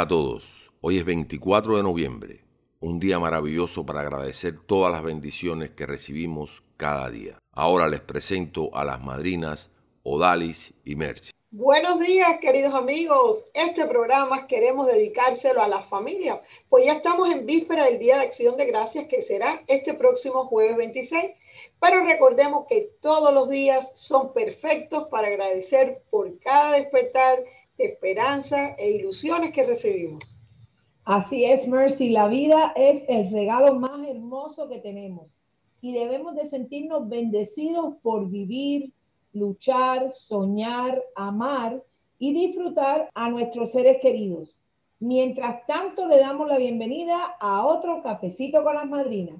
a todos. Hoy es 24 de noviembre, un día maravilloso para agradecer todas las bendiciones que recibimos cada día. Ahora les presento a las madrinas Odalis y Mercy. Buenos días, queridos amigos. Este programa queremos dedicárselo a la familia, pues ya estamos en víspera del Día de Acción de Gracias, que será este próximo jueves 26. Pero recordemos que todos los días son perfectos para agradecer por cada despertar de esperanza e ilusiones que recibimos. Así es, Mercy. La vida es el regalo más hermoso que tenemos y debemos de sentirnos bendecidos por vivir luchar, soñar, amar y disfrutar a nuestros seres queridos. Mientras tanto, le damos la bienvenida a otro cafecito con las madrinas.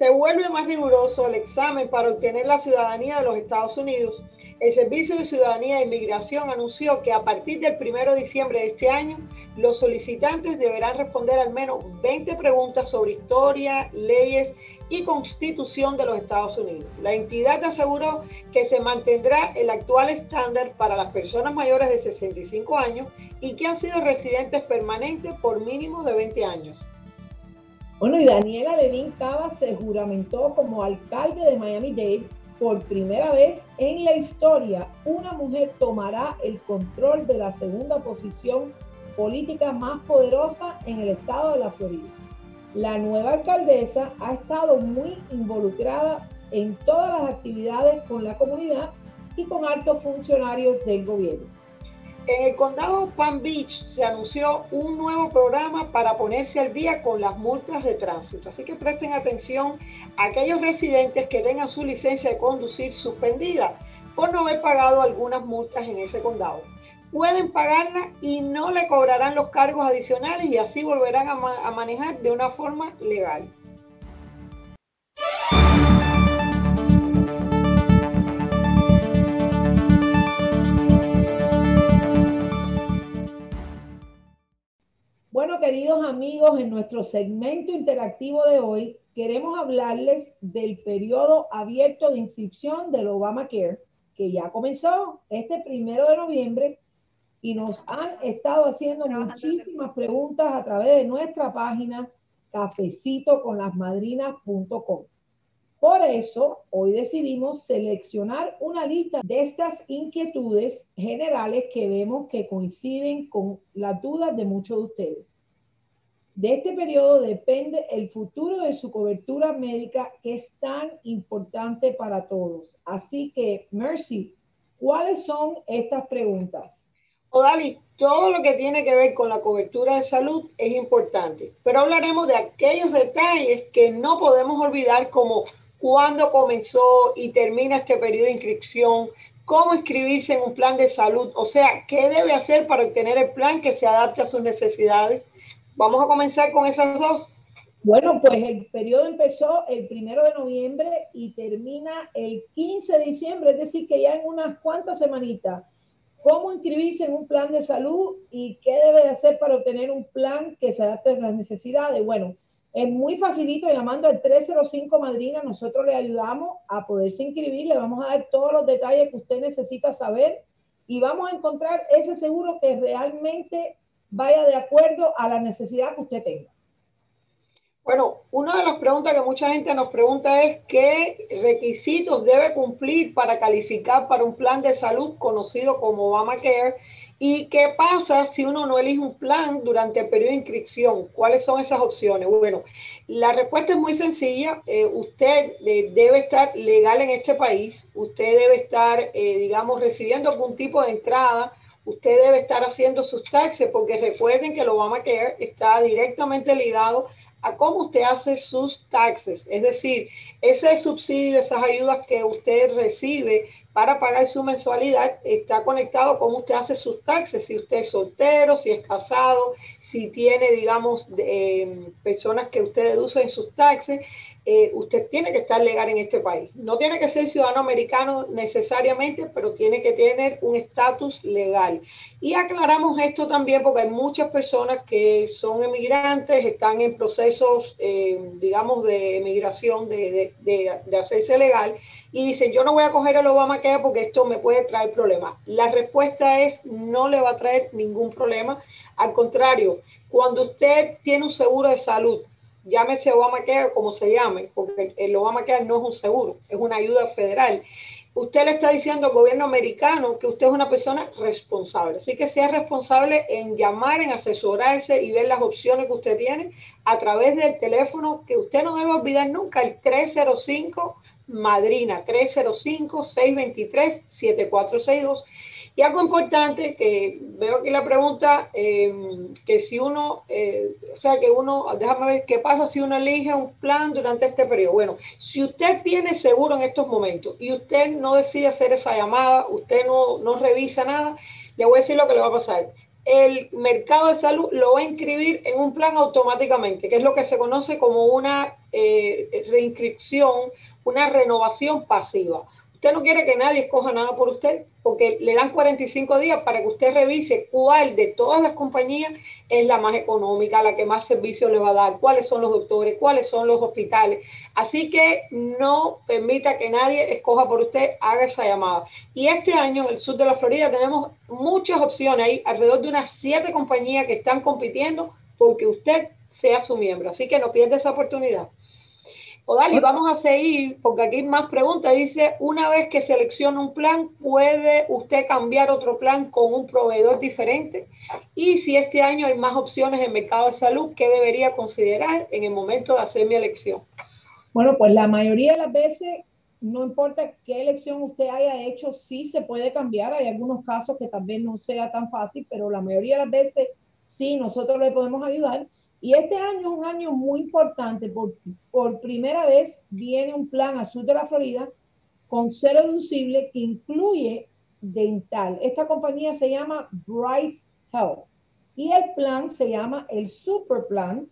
Se vuelve más riguroso el examen para obtener la ciudadanía de los Estados Unidos el Servicio de Ciudadanía e Inmigración anunció que a partir del 1 de diciembre de este año, los solicitantes deberán responder al menos 20 preguntas sobre historia, leyes y constitución de los Estados Unidos. La entidad aseguró que se mantendrá el actual estándar para las personas mayores de 65 años y que han sido residentes permanentes por mínimo de 20 años. Bueno, y Daniela Levin Cava se juramentó como alcalde de Miami-Dade por primera vez en la historia, una mujer tomará el control de la segunda posición política más poderosa en el estado de la Florida. La nueva alcaldesa ha estado muy involucrada en todas las actividades con la comunidad y con altos funcionarios del gobierno. En el condado Palm Beach se anunció un nuevo programa para ponerse al día con las multas de tránsito. Así que presten atención a aquellos residentes que tengan su licencia de conducir suspendida por no haber pagado algunas multas en ese condado. Pueden pagarla y no le cobrarán los cargos adicionales y así volverán a, a manejar de una forma legal. Queridos amigos, en nuestro segmento interactivo de hoy queremos hablarles del periodo abierto de inscripción del Obamacare, que ya comenzó este primero de noviembre y nos han estado haciendo muchísimas preguntas a través de nuestra página cafecitoconlasmadrinas.com. Por eso, hoy decidimos seleccionar una lista de estas inquietudes generales que vemos que coinciden con las dudas de muchos de ustedes. De este periodo depende el futuro de su cobertura médica que es tan importante para todos. Así que, Mercy, ¿cuáles son estas preguntas? Odali, todo lo que tiene que ver con la cobertura de salud es importante, pero hablaremos de aquellos detalles que no podemos olvidar como cuándo comenzó y termina este periodo de inscripción, cómo inscribirse en un plan de salud, o sea, qué debe hacer para obtener el plan que se adapte a sus necesidades. Vamos a comenzar con esas dos. Bueno, pues el periodo empezó el primero de noviembre y termina el 15 de diciembre, es decir, que ya en unas cuantas semanitas. ¿Cómo inscribirse en un plan de salud y qué debe de hacer para obtener un plan que se adapte a las necesidades? Bueno, es muy facilito llamando al 305 Madrina, nosotros le ayudamos a poderse inscribir, le vamos a dar todos los detalles que usted necesita saber y vamos a encontrar ese seguro que realmente vaya de acuerdo a la necesidad que usted tenga. Bueno, una de las preguntas que mucha gente nos pregunta es qué requisitos debe cumplir para calificar para un plan de salud conocido como Obamacare ¿Y qué pasa si uno no elige un plan durante el periodo de inscripción? ¿Cuáles son esas opciones? Bueno, la respuesta es muy sencilla. Eh, usted eh, debe estar legal en este país. Usted debe estar, eh, digamos, recibiendo algún tipo de entrada. Usted debe estar haciendo sus taxes porque recuerden que el Obamacare está directamente ligado a cómo usted hace sus taxes. Es decir, ese subsidio, esas ayudas que usted recibe para pagar su mensualidad está conectado con usted hace sus taxes, si usted es soltero, si es casado, si tiene, digamos, eh, personas que usted deduce en sus taxes. Eh, usted tiene que estar legal en este país. No tiene que ser ciudadano americano necesariamente, pero tiene que tener un estatus legal. Y aclaramos esto también porque hay muchas personas que son emigrantes, están en procesos, eh, digamos, de emigración, de, de, hacerse legal, y dicen, yo no voy a coger el Obamacare porque esto me puede traer problemas. La respuesta es, no le va a traer ningún problema. Al contrario, cuando usted tiene un seguro de salud, llámese Obamacare como se llame, porque el Obamacare no es un seguro, es una ayuda federal. Usted le está diciendo al gobierno americano que usted es una persona responsable. Así que sea responsable en llamar, en asesorarse y ver las opciones que usted tiene a través del teléfono que usted no debe olvidar nunca, el 305 Madrina, 305-623-7462 y algo importante que veo aquí la pregunta, em, que si uno, eh, o sea, que uno, déjame ver qué pasa si uno elige un plan durante este periodo. Bueno, si usted tiene seguro en estos momentos y usted no decide hacer esa llamada, usted no, no revisa nada, le voy a decir lo que le va a pasar. El mercado de salud lo va a inscribir en un plan automáticamente, que es lo que se conoce como una eh, reinscripción, una renovación pasiva. Usted no quiere que nadie escoja nada por usted, porque le dan 45 días para que usted revise cuál de todas las compañías es la más económica, la que más servicios le va a dar, cuáles son los doctores, cuáles son los hospitales. Así que no permita que nadie escoja por usted, haga esa llamada. Y este año en el sur de la Florida tenemos muchas opciones, hay alrededor de unas siete compañías que están compitiendo porque usted sea su miembro. Así que no pierda esa oportunidad. O Dali, vamos a seguir, porque aquí hay más preguntas. Dice, una vez que selecciona un plan, ¿puede usted cambiar otro plan con un proveedor diferente? Y si este año hay más opciones en mercado de salud, ¿qué debería considerar en el momento de hacer mi elección? Bueno, pues la mayoría de las veces, no importa qué elección usted haya hecho, sí se puede cambiar. Hay algunos casos que también no sea tan fácil, pero la mayoría de las veces sí, nosotros le podemos ayudar. Y este año es un año muy importante porque por primera vez viene un plan a sur de la Florida con cero deducible que incluye dental. Esta compañía se llama Bright Health y el plan se llama el Super Plan.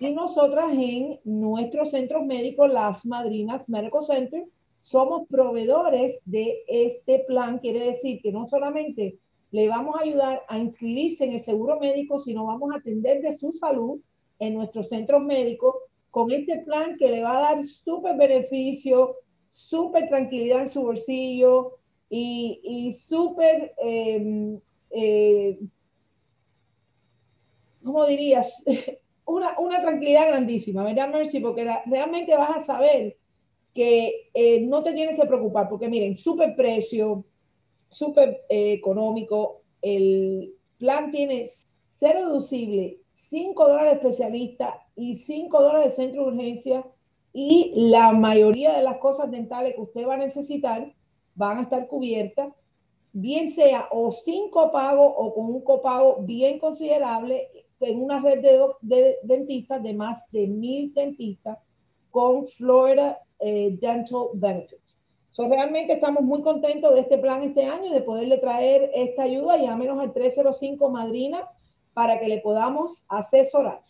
Y nosotras en nuestros centros médicos, las Madrinas Medical Center, somos proveedores de este plan. Quiere decir que no solamente le vamos a ayudar a inscribirse en el seguro médico, sino vamos a atender de su salud en nuestros centros médicos con este plan que le va a dar súper beneficio, súper tranquilidad en su bolsillo y, y súper, em, eh, ¿cómo dirías? Una, una, tranquilidad grandísima, ¿verdad, Mercy? Porque realmente vas a saber que eh, no te tienes que preocupar, porque miren, súper precio, súper eh, económico, el plan tiene cero deducible 5 dólares de especialista y 5 dólares de centro de urgencia y la mayoría de las cosas dentales que usted va a necesitar van a estar cubiertas, bien sea o sin copago o con un copago bien considerable en una red de, dentistas de más de mil dentistas con Florida eh, Dental Benefits. So, realmente estamos muy contentos de este plan este año y de poderle traer esta ayuda. Llámenos al 305 Madrina para que le podamos asesorar.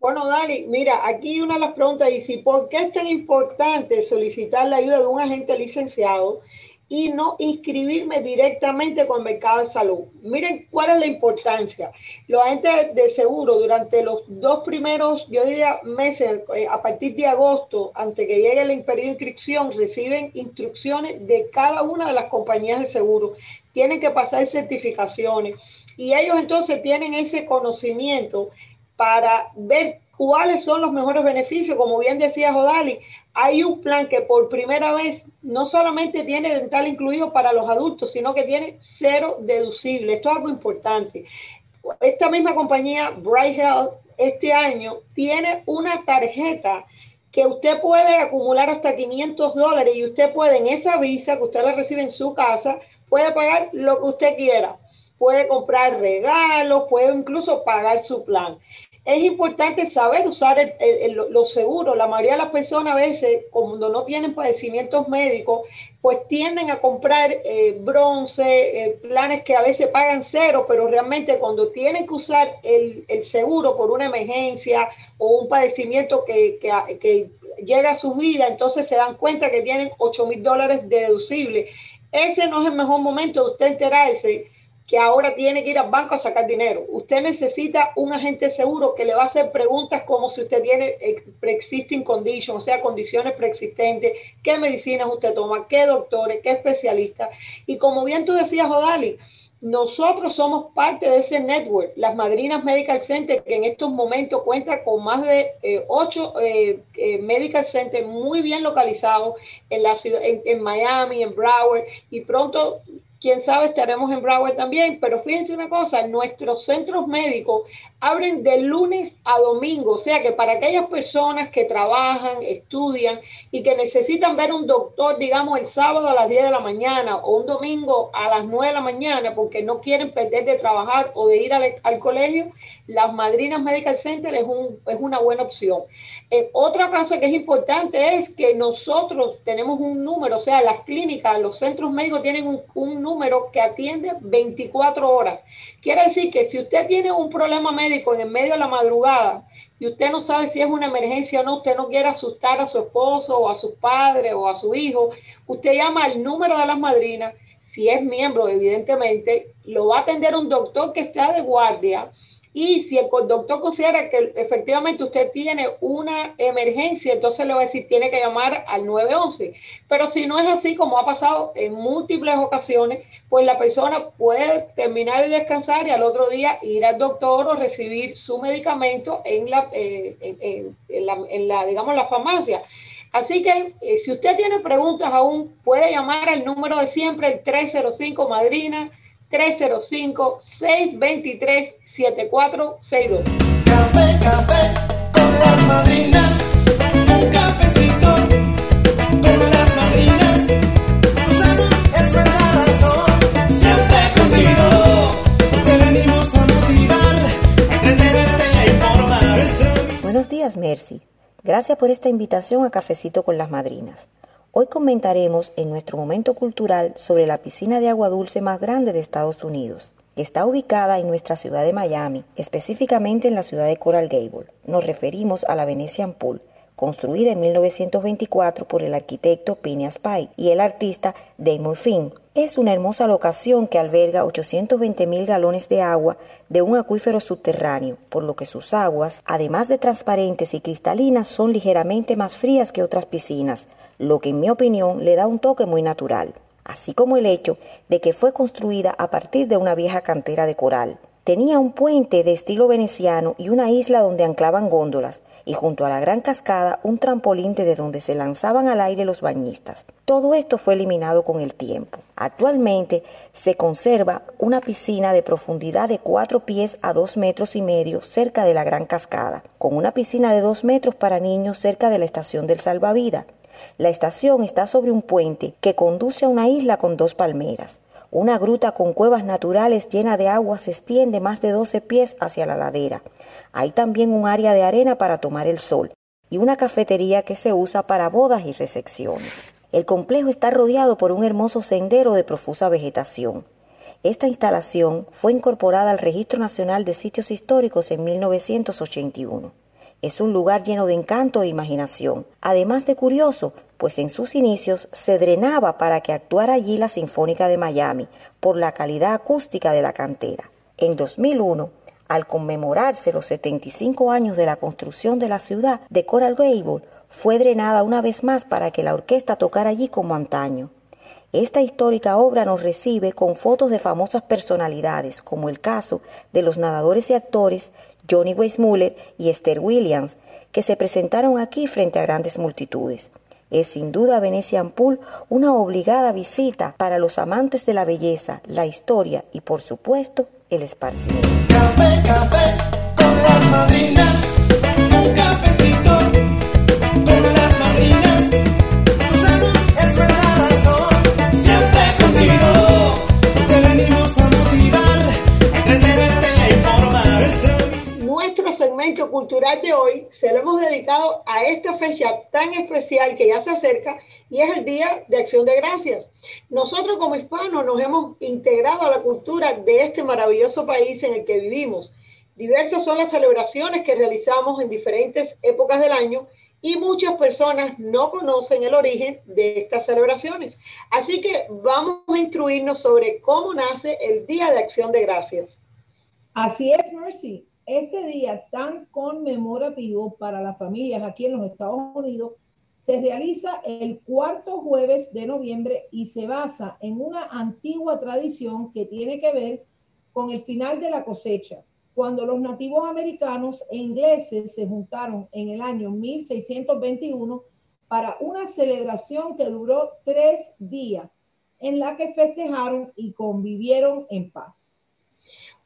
Bueno, Dani, mira, aquí una de las preguntas dice, ¿por qué es tan importante solicitar la ayuda de un agente licenciado y no inscribirme directamente con mercado de salud? Miren cuál es la importancia. Los agentes de seguro durante los dos primeros, yo diría, meses, eh, a partir de agosto, antes que llegue el periodo de inscripción, reciben instrucciones de cada una de las compañías de seguro. Tienen que pasar certificaciones y ellos entonces tienen ese conocimiento para ver cuáles son los mejores beneficios. Como bien decía Jodali, hay un plan que por primera vez no solamente tiene dental incluido para los adultos, sino que tiene cero deducible. Esto es algo importante. Esta misma compañía, Bright Health, este año tiene una tarjeta que usted puede acumular hasta 500 dólares y usted puede en esa visa que usted la recibe en su casa, puede pagar lo que usted quiera puede comprar regalos, puede incluso pagar su plan. Es importante saber usar los seguros. La mayoría de las personas a veces, cuando no tienen padecimientos médicos, pues tienden a comprar eh, bronce, eh, planes que a veces pagan cero, pero realmente cuando tienen que usar el, seguro por una emergencia o un padecimiento que, que llega a su vida, entonces se dan cuenta que tienen 8 mil dólares de deducible. Ese no es el mejor momento de usted enterarse que ahora tiene que ir al banco a sacar dinero. Usted necesita un agente seguro que le va a hacer preguntas como si usted tiene pre-existing condition, o sea, condiciones preexistentes, qué medicinas usted toma, qué doctores, qué especialistas. Y como bien tú decías, Odali, nosotros somos parte de ese network, las Madrinas Medical Center, que en estos momentos cuenta con más de eh, ocho eh, eh, medical centers muy bien localizados en la ciudad, en Miami, en Broward, y pronto quién sabe, estaremos en Broward también, pero fíjense una cosa, nuestros centros médicos abren de lunes a domingo, o sea que para aquellas personas que trabajan, estudian y que necesitan ver un doctor, digamos, el sábado a las 10 de la mañana o un domingo a las 9 de la mañana porque no quieren perder de trabajar o de ir al, al colegio, las Madrinas Medical Center es, un, es una buena opción. Eh, otra cosa que es importante es que nosotros tenemos un número, o sea, las clínicas, los centros médicos tienen un, un, número que atiende 24 horas. Quiere decir que si usted tiene un problema médico en el medio de la madrugada y usted no sabe si es una emergencia o no, usted no quiere asustar a su esposo o a su padre o a su hijo, usted llama al número de las madrinas, si es miembro, evidentemente, lo va a atender un doctor que está de guardia y si el doctor considera que efectivamente usted tiene una emergencia, entonces le va a decir tiene que llamar al 911. Pero si no es así, como ha pasado en múltiples ocasiones, pues la persona puede terminar de descansar y al otro día ir al doctor o recibir su medicamento en la, eh, en, la, digamos, la farmacia. Así que eh, si usted tiene preguntas aún, puede llamar al número de siempre, el 305 Madrina 305-623-7462. Café, café con las madrinas. Un cafecito con las madrinas. Tu salud es nuestra razón. Siempre contigo. Te venimos a motivar, a entretenerte y a informar. Buenos días, Mercy. Gracias por esta invitación a Cafecito con las Madrinas. Hoy comentaremos en nuestro momento cultural sobre la piscina de agua dulce más grande de Estados Unidos, que está ubicada en nuestra ciudad de Miami, específicamente en la ciudad de Coral Gable. Nos referimos a la Venetian Pool, construida en 1924 por el arquitecto Phineas Pike y el artista Damon Finn. Es una hermosa locación que alberga 820 mil galones de agua de un acuífero subterráneo, por lo que sus aguas, además de transparentes y cristalinas, son ligeramente más frías que otras piscinas, lo que en mi opinión le da un toque muy natural, así como el hecho de que fue construida a partir de una vieja cantera de coral. Tenía un puente de estilo veneciano y una isla donde anclaban góndolas, y junto a la gran cascada un trampolín desde donde se lanzaban al aire los bañistas. Todo esto fue eliminado con el tiempo. Actualmente se conserva una piscina de profundidad de 4 pies a 2 metros y medio cerca de la gran cascada, con una piscina de 2 metros para niños cerca de la estación del salvavidas la estación está sobre un puente que conduce a una isla con dos palmeras. Una gruta con cuevas naturales llena de agua se extiende más de 12 pies hacia la ladera. Hay también un área de arena para tomar el sol y una cafetería que se usa para bodas y recepciones. El complejo está rodeado por un hermoso sendero de profusa vegetación. Esta instalación fue incorporada al Registro Nacional de Sitios Históricos en 1981. Es un lugar lleno de encanto e imaginación, además de curioso, pues en sus inicios se drenaba para que actuara allí la Sinfónica de Miami por la calidad acústica de la cantera. En 2001, al conmemorarse los 75 años de la construcción de la ciudad de Coral Gable, fue drenada una vez más para que la orquesta tocara allí como antaño. Esta histórica obra nos recibe con fotos de famosas personalidades, como el caso de los nadadores y actores Johnny Weissmuller y Esther Williams, que se presentaron aquí frente a grandes multitudes. Es sin duda Venetian Pool una obligada visita para los amantes de la belleza, la historia y por supuesto el esparcimiento. Café, café con las madrinas, un cafecito con las madrinas, siempre te venimos a motivar, a segmento cultural de hoy se lo hemos dedicado a esta fecha tan especial que ya se acerca y es el Día de Acción de Gracias. Nosotros como hispanos nos hemos integrado a la cultura de este maravilloso país en el que vivimos. Diversas son las celebraciones que realizamos en diferentes épocas del año y muchas personas no conocen el origen de estas celebraciones. Así que vamos a instruirnos sobre cómo nace el Día de Acción de Gracias. Así es, Mercy. Este día tan conmemorativo para las familias aquí en los Estados Unidos se realiza el cuarto jueves de noviembre y se basa en una antigua tradición que tiene que ver con el final de la cosecha cuando los nativos americanos e ingleses se juntaron en el año 1621 para una celebración que duró tres días, en la que festejaron y convivieron en paz.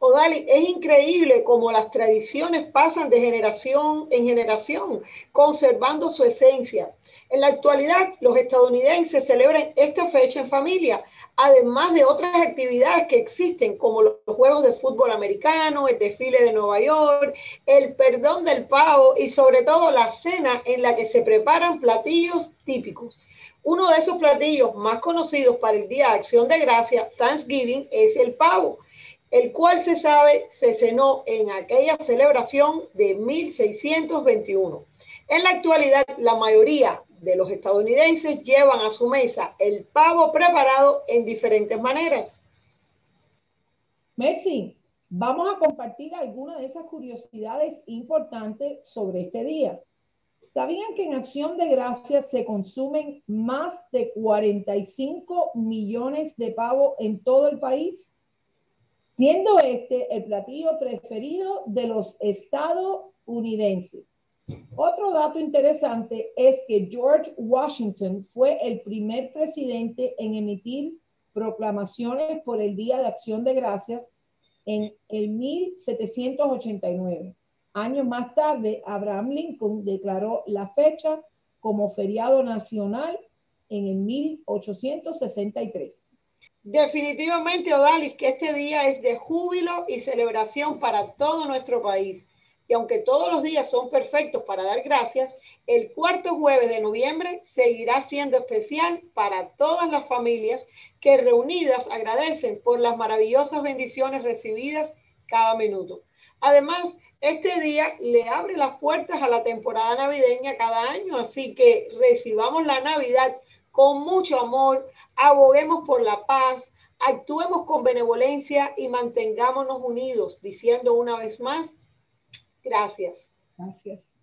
Odali, es increíble cómo las tradiciones pasan de generación en generación, conservando su esencia. En la actualidad, los estadounidenses celebran esta fecha en familia, además de otras actividades que existen, como los juegos de fútbol americano, el desfile de Nueva York, el perdón del pavo y sobre todo la cena en la que se preparan platillos típicos. Uno de esos platillos más conocidos para el Día de Acción de Gracia, Thanksgiving, es el pavo, el cual se sabe se cenó en aquella celebración de 1621. En la actualidad, la mayoría de los estadounidenses llevan a su mesa el pavo preparado en diferentes maneras. Messi, vamos a compartir algunas de esas curiosidades importantes sobre este día. ¿Sabían que en Acción de Gracias se consumen más de 45 millones de pavos en todo el país? Siendo este el platillo preferido de los estadounidenses. Otro dato interesante es que George Washington fue el primer presidente en emitir proclamaciones por el Día de Acción de Gracias en el 1789. Años más tarde, Abraham Lincoln declaró la fecha como feriado nacional en el 1863. Definitivamente, Odalis, que este día es de júbilo y celebración para todo nuestro país y aunque todos los días son perfectos para dar gracias, el cuarto jueves de noviembre seguirá siendo especial para todas las familias que reunidas agradecen por las maravillosas bendiciones recibidas cada minuto. Además, este día le abre las puertas a la temporada navideña cada año, así que recibamos la Navidad con mucho amor, aboguemos por la paz, actuemos con benevolencia y mantengámonos unidos, diciendo una vez más, Gracias. Gracias.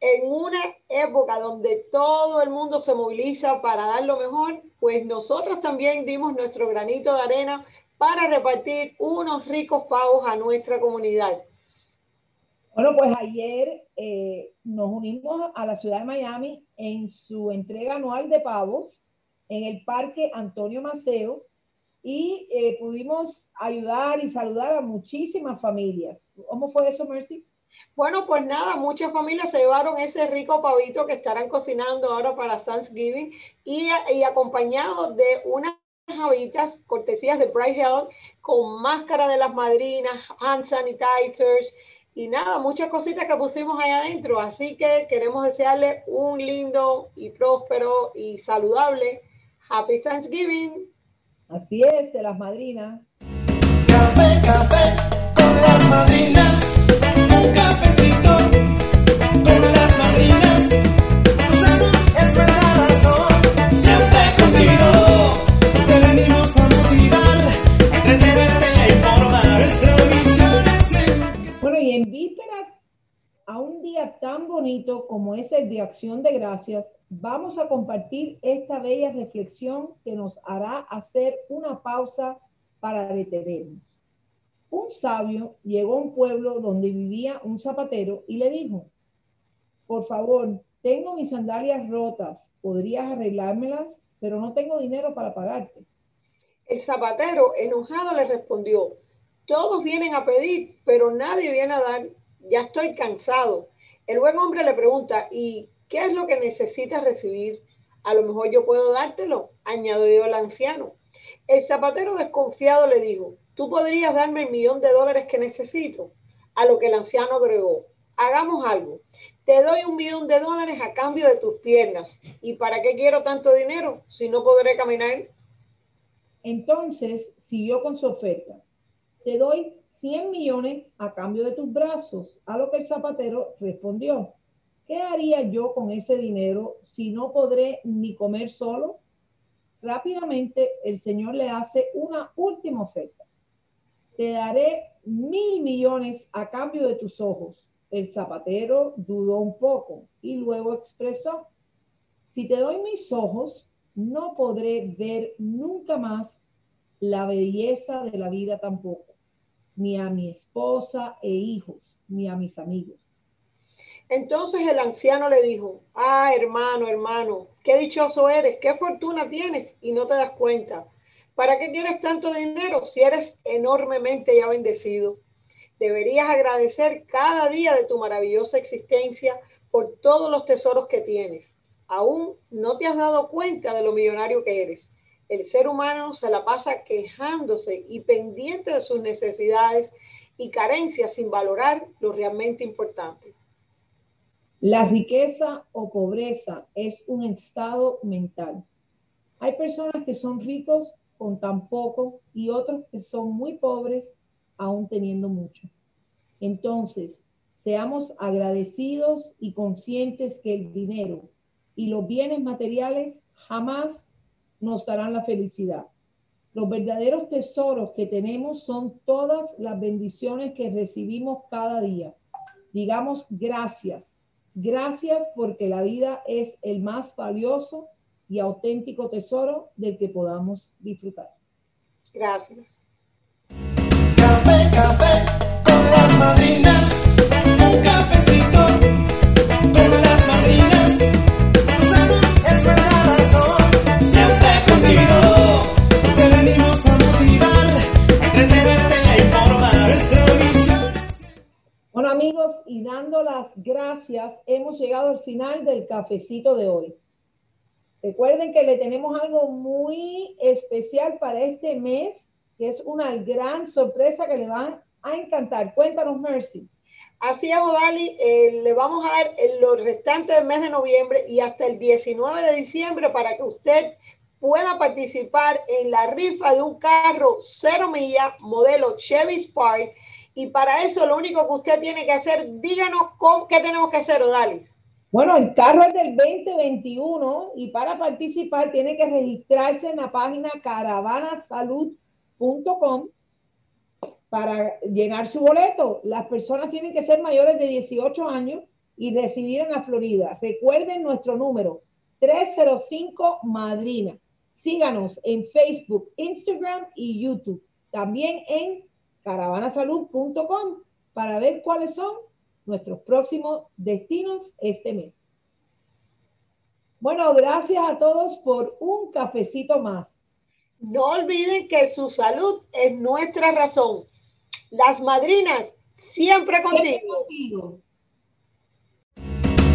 En una época donde todo el mundo se moviliza para dar lo mejor, pues nosotros también dimos nuestro granito de arena para repartir unos ricos pavos a nuestra comunidad. Bueno, pues ayer eh, nos unimos a la ciudad de Miami en su entrega anual de pavos en el Parque Antonio Maceo y eh, pudimos ayudar y saludar a muchísimas familias. ¿Cómo fue eso, Mercy? Bueno, pues nada, muchas familias se llevaron ese rico pavito que estarán cocinando ahora para Thanksgiving y, y acompañado de unas habitas cortesías de Bright Health con máscara de las madrinas, hand sanitizers y nada, muchas cositas que pusimos ahí adentro. Así que queremos desearle un lindo y próspero y saludable Happy Thanksgiving. Así es, de las madrinas. Café, café con las madrinas a un día tan bonito como es el de Acción de Gracias, vamos a compartir esta bella reflexión que nos hará hacer una pausa para detenernos. Un sabio llegó a un pueblo donde vivía un zapatero y le dijo, por favor, tengo mis sandalias rotas, ¿podrías arreglármelas? Pero no tengo dinero para pagarte. El zapatero, enojado, le respondió, todos vienen a pedir, pero nadie viene a dar. Ya estoy cansado. El buen hombre le pregunta, ¿y qué es lo que necesitas recibir? A lo mejor yo puedo dártelo, añadió el anciano. El zapatero desconfiado le dijo, tú podrías darme el millón de dólares que necesito. A lo que el anciano agregó, hagamos algo. Te doy un millón de dólares a cambio de tus piernas. ¿Y para qué quiero tanto dinero si no podré caminar? Entonces siguió con su oferta. Te doy 100 millones a cambio de tus brazos. A lo que el zapatero respondió, ¿qué haría yo con ese dinero si no podré ni comer solo? Rápidamente el Señor le hace una última oferta. Te daré mil millones a cambio de tus ojos. El zapatero dudó un poco y luego expresó, si te doy mis ojos, no podré ver nunca más la belleza de la vida tampoco, ni a mi esposa e hijos, ni a mis amigos. Entonces el anciano le dijo, ah, hermano, hermano, qué dichoso eres, qué fortuna tienes y no te das cuenta. ¿Para qué quieres tanto dinero si eres enormemente ya bendecido? Deberías agradecer cada día de tu maravillosa existencia por todos los tesoros que tienes. Aún no te has dado cuenta de lo millonario que eres. El ser humano se la pasa quejándose y pendiente de sus necesidades y carencias sin valorar lo realmente importante. La riqueza o pobreza es un estado mental. Hay personas que son ricos con tan poco y otros que son muy pobres aún teniendo mucho. Entonces, seamos agradecidos y conscientes que el dinero y los bienes materiales jamás nos darán la felicidad. Los verdaderos tesoros que tenemos son todas las bendiciones que recibimos cada día. Digamos gracias Gracias porque la vida es el más valioso y auténtico tesoro del que podamos disfrutar. Gracias. Café, café con las madrinas. Dando las gracias, hemos llegado al final del cafecito de hoy. Recuerden que le tenemos algo muy especial para este mes, que es una gran sorpresa que le van a encantar. Cuéntanos, Mercy. Así es, Odali, eh, le vamos a dar el- lo restante del mes de noviembre y hasta el 19 de diciembre para que usted pueda participar en la rifa de un carro cero milla modelo Chevy Spark. Y para eso lo único que usted tiene que hacer, díganos qué tenemos que hacer, Odalis. Bueno, el carro es del 2021 y para participar tiene que registrarse en la página caravanasalud.com para llenar su boleto. Las personas tienen que ser mayores de 18 años y residir en la Florida. Recuerden nuestro número 305 Madrina. Síganos en Facebook, Instagram y YouTube. También en caravanasalud.com para ver cuáles son nuestros próximos destinos este mes. Bueno, gracias a todos por un cafecito más. No olviden que su salud es nuestra razón. Las madrinas siempre Siempre contigo. contigo.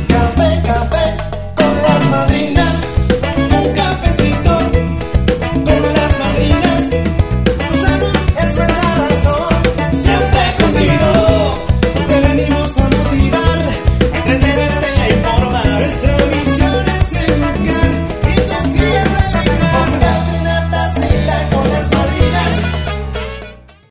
Café, café con las madrinas.